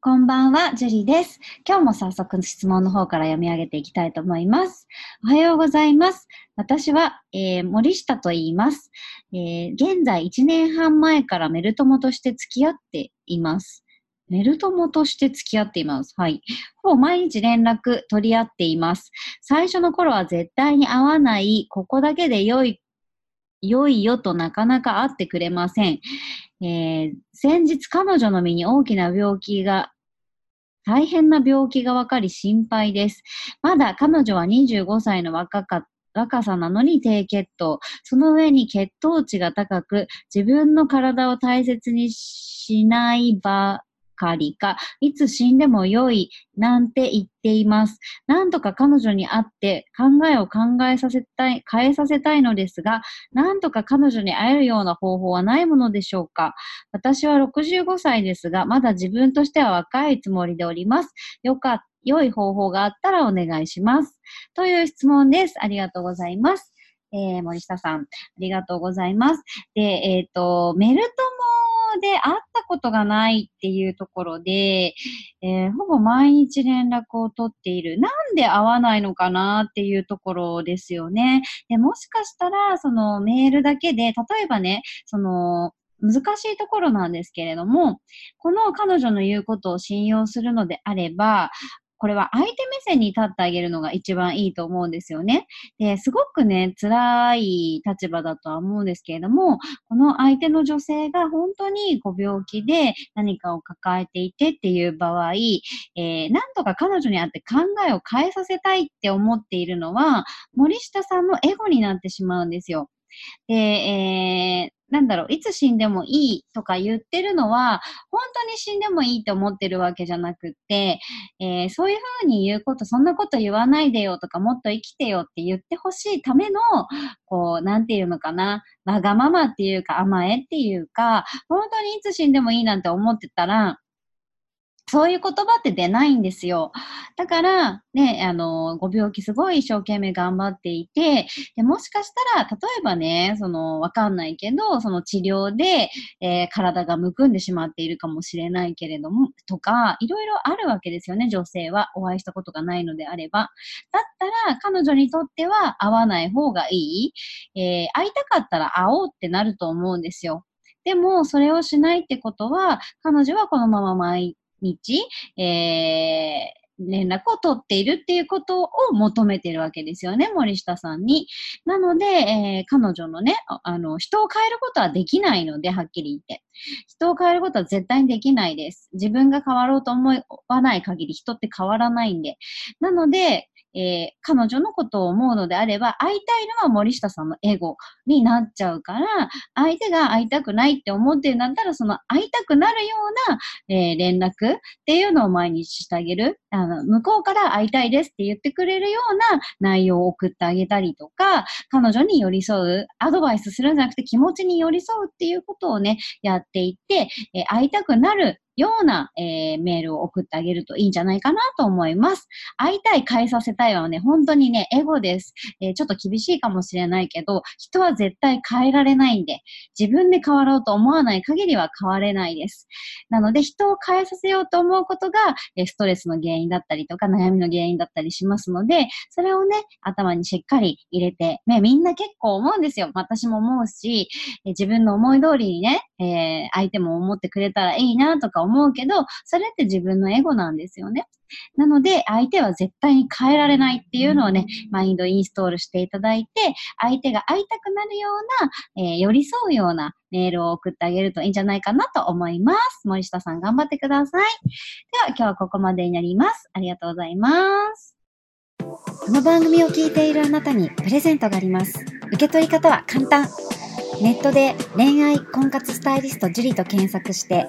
こんばんは、ジュリーです。今日も早速質問の方から読み上げていきたいと思います。おはようございます。私は、えー、森下と言います、えー、現在1年半前からメル友として付き合っています。メル友として付き合っています。はい。ほぼ毎日連絡取り合っています。最初の頃は絶対に会わない、ここだけで良い、良いよとなかなか会ってくれません。えー、先日彼女の身に大きな病気が大変な病気が分かり心配です。まだ彼女は25歳の若か若さなのに低血糖。その上に血糖値が高く、自分の体を大切にしない場かりか、いつ死んでも良いなんて言っています。なんとか彼女に会って考えを考えさせたい、変えさせたいのですが、なんとか彼女に会えるような方法はないものでしょうか。私は65歳ですが、まだ自分としては若いつもりでおります。よかった。良い方法があったらお願いします。という質問です。ありがとうございます。えー、森下さん、ありがとうございます。で、えっ、ー、と、メルトで会ったことがないっていうところで、えー、ほぼ毎日連絡を取っている。なんで会わないのかなっていうところですよね。で、もしかしたら、そのメールだけで、例えばね、その、難しいところなんですけれども、この彼女の言うことを信用するのであれば、これは相手目線に立ってあげるのが一番いいと思うんですよね。で、すごくね、辛い立場だとは思うんですけれども、この相手の女性が本当にご病気で何かを抱えていてっていう場合、えー、なんとか彼女に会って考えを変えさせたいって思っているのは、森下さんのエゴになってしまうんですよ。で、えー、なんだろう、いつ死んでもいいとか言ってるのは、本当に死んでもいいと思ってるわけじゃなくって、えー、そういうふうに言うこと、そんなこと言わないでよとか、もっと生きてよって言ってほしいための、こう、なんていうのかな、わがままっていうか、甘えっていうか、本当にいつ死んでもいいなんて思ってたら、そういう言葉って出ないんですよ。だから、ね、あの、ご病気すごい一生懸命頑張っていて、でもしかしたら、例えばね、その、わかんないけど、その治療で、えー、体がむくんでしまっているかもしれないけれども、とか、いろいろあるわけですよね、女性は。お会いしたことがないのであれば。だったら、彼女にとっては会わない方がいい。えー、会いたかったら会おうってなると思うんですよ。でも、それをしないってことは、彼女はこのまま毎日、えー、連絡を取っているっていうことを求めてるわけですよね、森下さんに。なので、えー、彼女のね、あの、人を変えることはできないので、はっきり言って。人を変えることは絶対にできないです。自分が変わろうと思わない限り人って変わらないんで。なので、えー、彼女のことを思うのであれば、会いたいのは森下さんのエゴになっちゃうから、相手が会いたくないって思ってるんだったら、その会いたくなるような、えー、連絡っていうのを毎日してあげる。あの、向こうから会いたいですって言ってくれるような内容を送ってあげたりとか、彼女に寄り添う、アドバイスするんじゃなくて気持ちに寄り添うっていうことをね、やっていって、えー、会いたくなるような、えー、メールを送ってあげるといいんじゃないかなと思います。会いたい、変えさせたいはね、本当にね、エゴです。えー、ちょっと厳しいかもしれないけど、人は絶対変えられないんで、自分で変わろうと思わない限りは変われないです。なので、人を変えさせようと思うことが、えストレスの原因だったりとか、悩みの原因だったりしますので、それをね、頭にしっかり入れて、ね、みんな結構思うんですよ。私も思うし、え自分の思い通りにね、えー、相手も思ってくれたらいいなとか思うけど、それって自分のエゴなんですよね。なので、相手は絶対に変えられないっていうのをね、マインドインストールしていただいて、相手が会いたくなるような、えー、寄り添うようなメールを送ってあげるといいんじゃないかなと思います。森下さん頑張ってください。では、今日はここまでになります。ありがとうございます。この番組を聞いているあなたにプレゼントがあります。受け取り方は簡単。ネットで恋愛婚活スタイリスト樹と検索して、